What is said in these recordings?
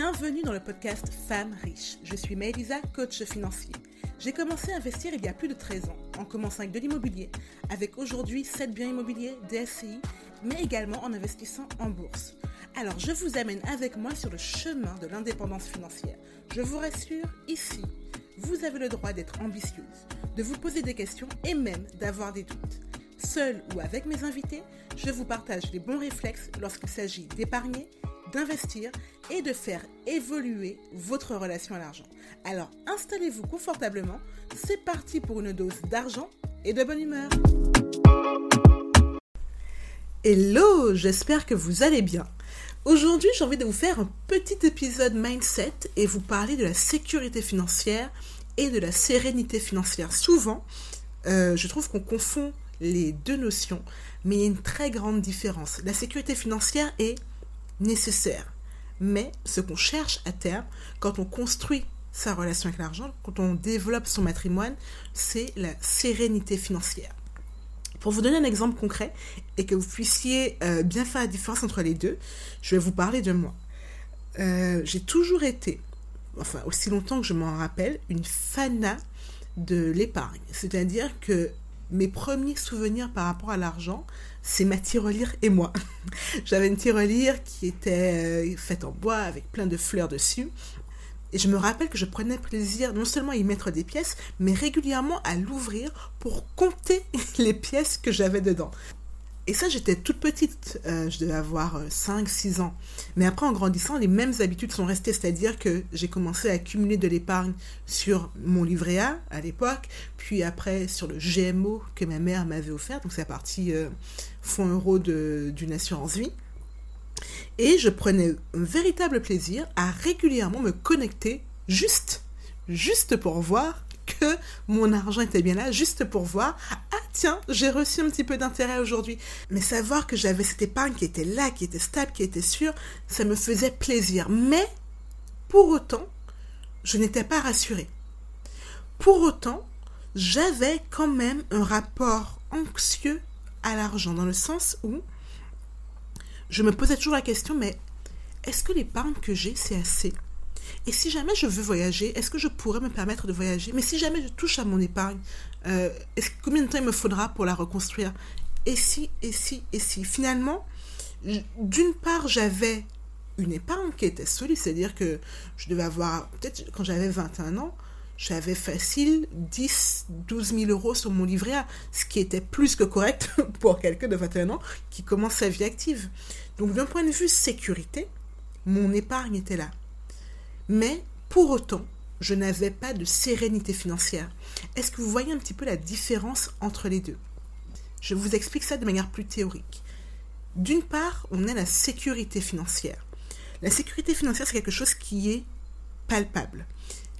Bienvenue dans le podcast Femmes riches. Je suis Maëlisa, coach financier. J'ai commencé à investir il y a plus de 13 ans, en commençant avec de l'immobilier, avec aujourd'hui 7 biens immobiliers, DSCI, mais également en investissant en bourse. Alors je vous amène avec moi sur le chemin de l'indépendance financière. Je vous rassure, ici, vous avez le droit d'être ambitieuse, de vous poser des questions et même d'avoir des doutes. Seul ou avec mes invités, je vous partage les bons réflexes lorsqu'il s'agit d'épargner, d'investir et de faire évoluer votre relation à l'argent. Alors installez-vous confortablement, c'est parti pour une dose d'argent et de bonne humeur. Hello, j'espère que vous allez bien. Aujourd'hui, j'ai envie de vous faire un petit épisode mindset et vous parler de la sécurité financière et de la sérénité financière. Souvent, euh, je trouve qu'on confond les deux notions, mais il y a une très grande différence. La sécurité financière est nécessaire, mais ce qu'on cherche à terme, quand on construit sa relation avec l'argent, quand on développe son matrimoine, c'est la sérénité financière. Pour vous donner un exemple concret et que vous puissiez euh, bien faire la différence entre les deux, je vais vous parler de moi. Euh, j'ai toujours été, enfin aussi longtemps que je m'en rappelle, une fana de l'épargne. C'est-à-dire que mes premiers souvenirs par rapport à l'argent, c'est ma tirelire et moi. J'avais une tirelire qui était euh, faite en bois avec plein de fleurs dessus. Et je me rappelle que je prenais plaisir non seulement à y mettre des pièces, mais régulièrement à l'ouvrir pour compter les pièces que j'avais dedans. Et ça, j'étais toute petite, euh, je devais avoir 5-6 euh, ans. Mais après, en grandissant, les mêmes habitudes sont restées, c'est-à-dire que j'ai commencé à accumuler de l'épargne sur mon livret A à l'époque, puis après sur le GMO que ma mère m'avait offert, donc c'est la partie euh, fonds euros d'une assurance vie. Et je prenais un véritable plaisir à régulièrement me connecter juste, juste pour voir que mon argent était bien là, juste pour voir, tiens, j'ai reçu un petit peu d'intérêt aujourd'hui. Mais savoir que j'avais cette épargne qui était là, qui était stable, qui était sûre, ça me faisait plaisir. Mais, pour autant, je n'étais pas rassurée. Pour autant, j'avais quand même un rapport anxieux à l'argent, dans le sens où je me posais toujours la question, mais est-ce que l'épargne que j'ai, c'est assez? Et si jamais je veux voyager, est-ce que je pourrais me permettre de voyager? Mais si jamais je touche à mon épargne, euh, combien de temps il me faudra pour la reconstruire? Et si, et si, et si? Finalement, d'une part, j'avais une épargne qui était solide, c'est-à-dire que je devais avoir, peut-être quand j'avais 21 ans, j'avais facile 10, 12 000 euros sur mon livret A, ce qui était plus que correct pour quelqu'un de 21 ans qui commence sa vie active. Donc d'un point de vue sécurité, mon épargne était là. Mais pour autant, je n'avais pas de sérénité financière. Est-ce que vous voyez un petit peu la différence entre les deux? Je vous explique ça de manière plus théorique. D'une part, on a la sécurité financière. La sécurité financière, c'est quelque chose qui est palpable.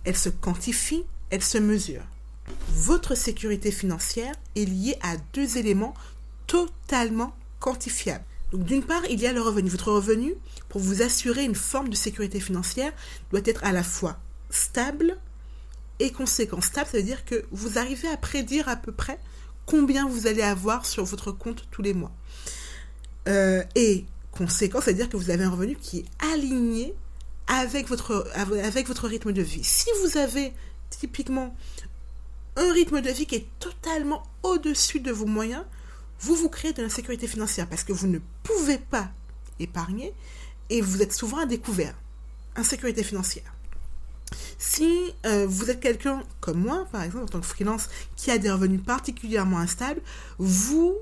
Elle se quantifie, elle se mesure. Votre sécurité financière est liée à deux éléments totalement quantifiables. Donc d'une part, il y a le revenu. Votre revenu, pour vous assurer une forme de sécurité financière, doit être à la fois stable et conséquent. Stable, ça veut dire que vous arrivez à prédire à peu près combien vous allez avoir sur votre compte tous les mois. Euh, et conséquent, ça veut dire que vous avez un revenu qui est aligné avec votre, avec votre rythme de vie. Si vous avez typiquement un rythme de vie qui est totalement au-dessus de vos moyens, vous vous créez de l'insécurité financière parce que vous ne pouvez pas épargner et vous êtes souvent à découvert. Insécurité financière. Si euh, vous êtes quelqu'un comme moi, par exemple, en tant que freelance, qui a des revenus particulièrement instables, vous,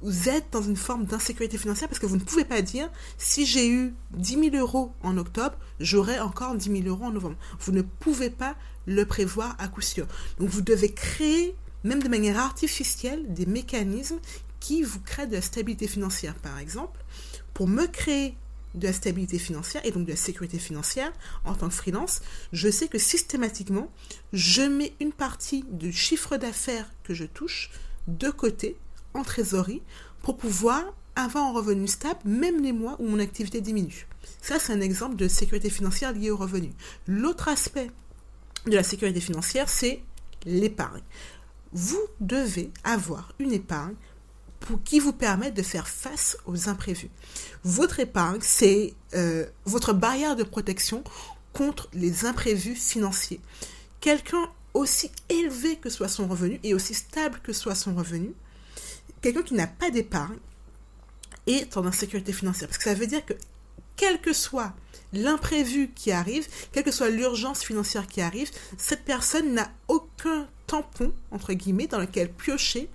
vous êtes dans une forme d'insécurité financière parce que vous ne pouvez pas dire si j'ai eu 10 000 euros en octobre, j'aurai encore 10 000 euros en novembre. Vous ne pouvez pas le prévoir à coup sûr. Donc vous devez créer même de manière artificielle, des mécanismes qui vous créent de la stabilité financière. Par exemple, pour me créer de la stabilité financière et donc de la sécurité financière en tant que freelance, je sais que systématiquement, je mets une partie du chiffre d'affaires que je touche de côté en trésorerie pour pouvoir avoir un revenu stable, même les mois où mon activité diminue. Ça, c'est un exemple de sécurité financière liée au revenu. L'autre aspect de la sécurité financière, c'est l'épargne vous devez avoir une épargne pour, qui vous permettent de faire face aux imprévus. Votre épargne, c'est euh, votre barrière de protection contre les imprévus financiers. Quelqu'un aussi élevé que soit son revenu et aussi stable que soit son revenu, quelqu'un qui n'a pas d'épargne est en insécurité financière. Parce que ça veut dire que quel que soit l'imprévu qui arrive, quelle que soit l'urgence financière qui arrive, cette personne n'a aucun tampon, entre guillemets, dans lequel piocher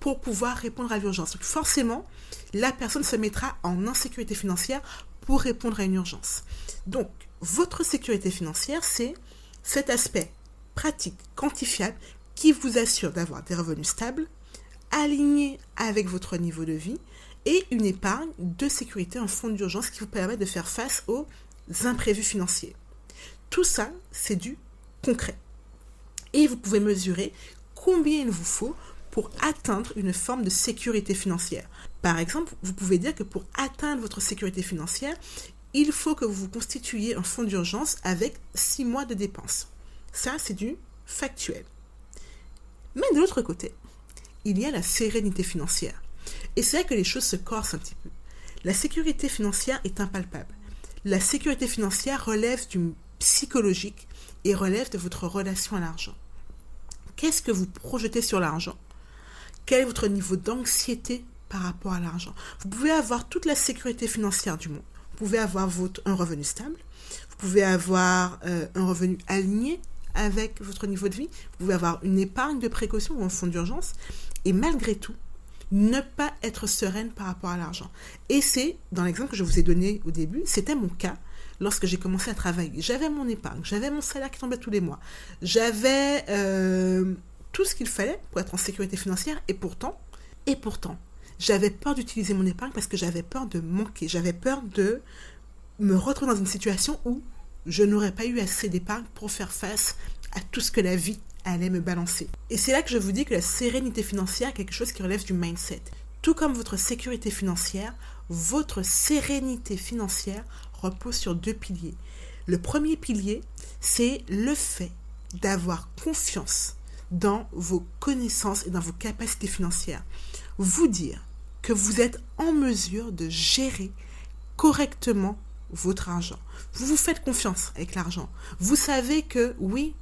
pour pouvoir répondre à l'urgence. Donc forcément, la personne se mettra en insécurité financière pour répondre à une urgence. Donc, votre sécurité financière, c'est cet aspect pratique, quantifiable, qui vous assure d'avoir des revenus stables, alignés avec votre niveau de vie, et une épargne de sécurité, en fonds d'urgence qui vous permet de faire face aux imprévus financiers. Tout ça, c'est du concret. Et vous pouvez mesurer combien il vous faut pour atteindre une forme de sécurité financière. Par exemple, vous pouvez dire que pour atteindre votre sécurité financière, il faut que vous vous constituiez un fonds d'urgence avec 6 mois de dépenses. Ça, c'est du factuel. Mais de l'autre côté, il y a la sérénité financière. Et c'est là que les choses se corsent un petit peu. La sécurité financière est impalpable. La sécurité financière relève du psychologique et relève de votre relation à l'argent. Qu'est-ce que vous projetez sur l'argent? Quel est votre niveau d'anxiété par rapport à l'argent? Vous pouvez avoir toute la sécurité financière du monde. Vous pouvez avoir un revenu stable. Vous pouvez avoir euh, un revenu aligné avec votre niveau de vie. Vous pouvez avoir une épargne de précaution ou un fonds d'urgence. Et malgré tout, ne pas être sereine par rapport à l'argent. Et c'est, dans l'exemple que je vous ai donné au début, c'était mon cas lorsque j'ai commencé à travailler. J'avais mon épargne, j'avais mon salaire qui tombait tous les mois, j'avais euh, tout ce qu'il fallait pour être en sécurité financière et pourtant, et pourtant, j'avais peur d'utiliser mon épargne parce que j'avais peur de manquer, j'avais peur de me retrouver dans une situation où je n'aurais pas eu assez d'épargne pour faire face à tout ce que la vie allait me balancer. Et c'est là que je vous dis que la sérénité financière est quelque chose qui relève du mindset. Tout comme votre sécurité financière, votre sérénité financière repose sur deux piliers. Le premier pilier, c'est le fait d'avoir confiance dans vos connaissances et dans vos capacités financières. Vous dire que vous êtes en mesure de gérer correctement votre argent. Vous vous faites confiance avec l'argent. Vous savez que oui,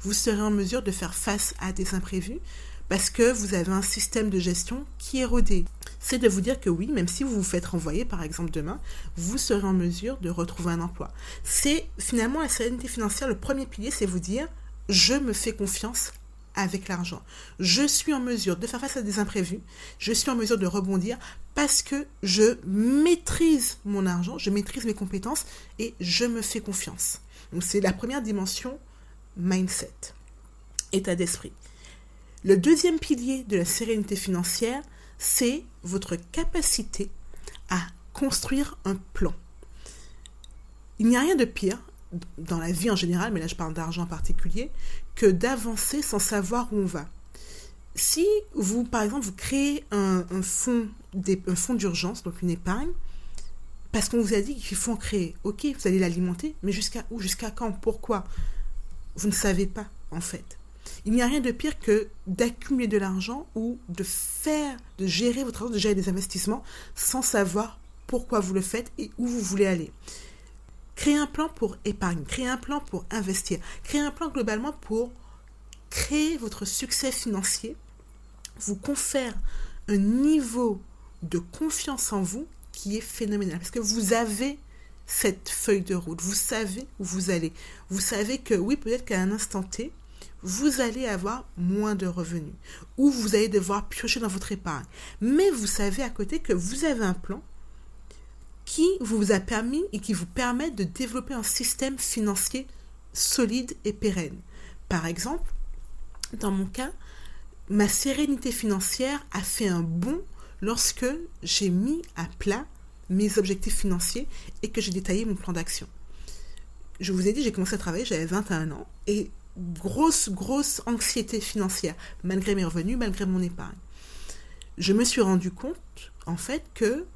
vous serez en mesure de faire face à des imprévus parce que vous avez un système de gestion qui est rodé. C'est de vous dire que oui, même si vous vous faites renvoyer par exemple demain, vous serez en mesure de retrouver un emploi. C'est finalement la sérénité financière, le premier pilier, c'est vous dire je me fais confiance avec l'argent. Je suis en mesure de faire face à des imprévus, je suis en mesure de rebondir parce que je maîtrise mon argent, je maîtrise mes compétences et je me fais confiance. Donc c'est la première dimension mindset, état d'esprit. Le deuxième pilier de la sérénité financière, c'est votre capacité à construire un plan. Il n'y a rien de pire dans la vie en général, mais là je parle d'argent en particulier, que d'avancer sans savoir où on va. Si vous, par exemple, vous créez un, fonds, un fonds d'urgence, donc une épargne, parce qu'on vous a dit qu'il faut en créer, ok, vous allez l'alimenter, mais jusqu'à où, jusqu'à quand, pourquoi? Vous ne savez pas, en fait. Il n'y a rien de pire que d'accumuler de l'argent ou de faire, de gérer votre argent, de gérer des investissements sans savoir pourquoi vous le faites et où vous voulez aller. Créer un plan pour épargne, créer un plan pour investir, créer un plan globalement pour créer votre succès financier vous confère un niveau de confiance en vous qui est phénoménal. Parce que vous avez cette feuille de route. Vous savez où vous allez. Vous savez que oui, peut-être qu'à un instant T, vous allez avoir moins de revenus ou vous allez devoir piocher dans votre épargne. Mais vous savez à côté que vous avez un plan qui vous a permis et qui vous permet de développer un système financier solide et pérenne. Par exemple, dans mon cas, ma sérénité financière a fait un bond lorsque j'ai mis à plat mes objectifs financiers et que j'ai détaillé mon plan d'action. Je vous ai dit, j'ai commencé à travailler, j'avais 21 ans et grosse, grosse anxiété financière, malgré mes revenus, malgré mon épargne. Je me suis rendu compte, en fait, que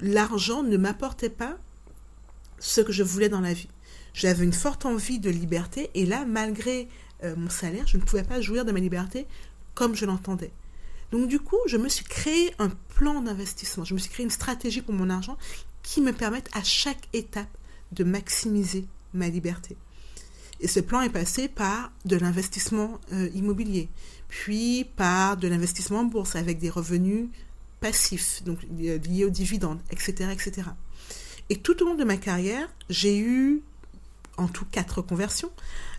l'argent ne m'apportait pas ce que je voulais dans la vie. J'avais une forte envie de liberté et là, malgré euh, mon salaire, je ne pouvais pas jouir de ma liberté comme je l'entendais. Donc du coup, je me suis créé un plan d'investissement, je me suis créé une stratégie pour mon argent qui me permette à chaque étape de maximiser ma liberté. Et ce plan est passé par de l'investissement euh, immobilier, puis par de l'investissement en bourse avec des revenus passifs, donc liés aux dividendes, etc., etc. Et tout au long de ma carrière, j'ai eu en tout quatre conversions.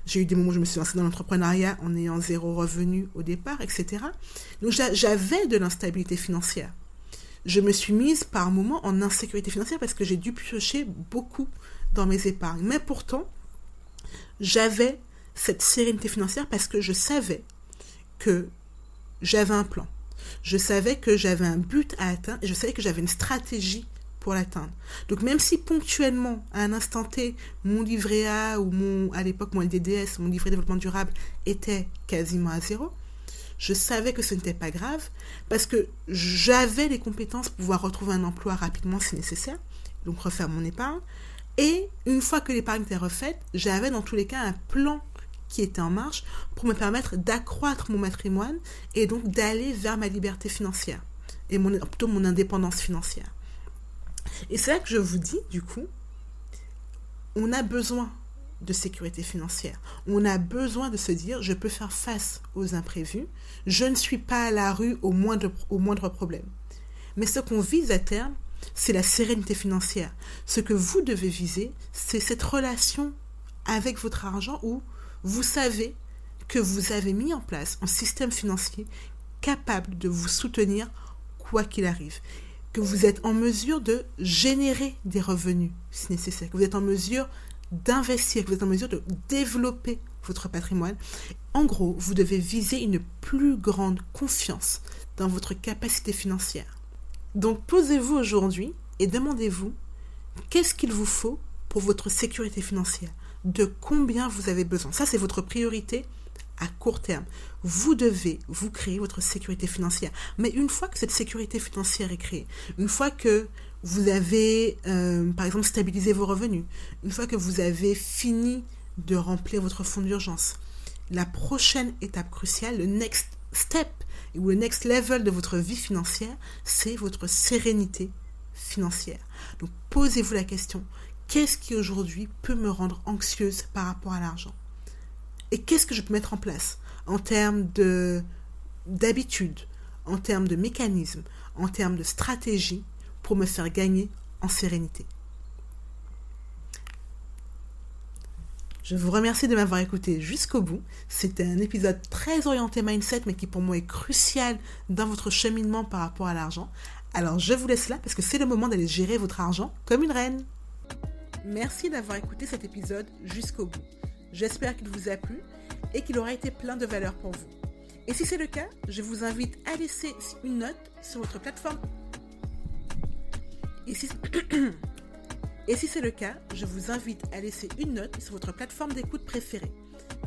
J'ai eu des moments où je me suis lancée dans l'entrepreneuriat en ayant zéro revenu au départ, etc. Donc j'avais de l'instabilité financière. Je me suis mise par moments en insécurité financière parce que j'ai dû piocher beaucoup dans mes épargnes. Mais pourtant, j'avais cette sérénité financière parce que je savais que j'avais un plan. Je savais que j'avais un but à atteindre et je savais que j'avais une stratégie l'atteindre. Donc même si ponctuellement, à un instant T, mon livret A ou mon, à l'époque, mon LDDS, mon livret développement durable était quasiment à zéro, je savais que ce n'était pas grave parce que j'avais les compétences pour pouvoir retrouver un emploi rapidement si nécessaire, donc refaire mon épargne. Et une fois que l'épargne était refaite, j'avais dans tous les cas un plan qui était en marche pour me permettre d'accroître mon patrimoine et donc d'aller vers ma liberté financière et plutôt mon indépendance financière. Et c'est là que je vous dis, du coup, on a besoin de sécurité financière. On a besoin de se dire, je peux faire face aux imprévus, je ne suis pas à la rue au moindre, au problème. Mais ce qu'on vise à terme, c'est la sérénité financière. Ce que vous devez viser, c'est cette relation avec votre argent où vous savez que vous avez mis en place un système financier capable de vous soutenir quoi qu'il arrive, que vous êtes en mesure de générer des revenus si nécessaire, que vous êtes en mesure d'investir, que vous êtes en mesure de développer votre patrimoine. En gros, vous devez viser une plus grande confiance dans votre capacité financière. Donc posez-vous aujourd'hui et demandez-vous qu'est-ce qu'il vous faut pour votre sécurité financière, de combien vous avez besoin? Ça, c'est votre priorité à court terme. Vous devez vous créer votre sécurité financière. Mais une fois que cette sécurité financière est créée, une fois que vous avez, euh, par exemple, stabilisé vos revenus, une fois que vous avez fini de remplir votre fonds d'urgence, la prochaine étape cruciale, le next step ou le next level de votre vie financière, c'est votre sérénité financière. Donc posez-vous la question, qu'est-ce qui aujourd'hui peut me rendre anxieuse par rapport à l'argent? Et qu'est-ce que je peux mettre en place en termes de d'habitude, en termes de mécanismes, en termes de stratégie pour me faire gagner en sérénité? Je vous remercie de m'avoir écouté jusqu'au bout. C'était un épisode très orienté mindset, mais qui pour moi est crucial dans votre cheminement par rapport à l'argent. Alors je vous laisse là parce que c'est le moment d'aller gérer votre argent comme une reine. Merci d'avoir écouté cet épisode jusqu'au bout. J'espère qu'il vous a plu et qu'il aura été plein de valeur pour vous. Et si c'est le cas, je vous invite à laisser une note sur votre plateforme. Et si... Et si c'est le cas, je vous invite à laisser une note sur votre plateforme d'écoute préférée.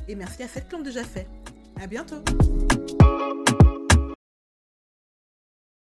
Et merci à celles qui l'ont déjà fait. À bientôt!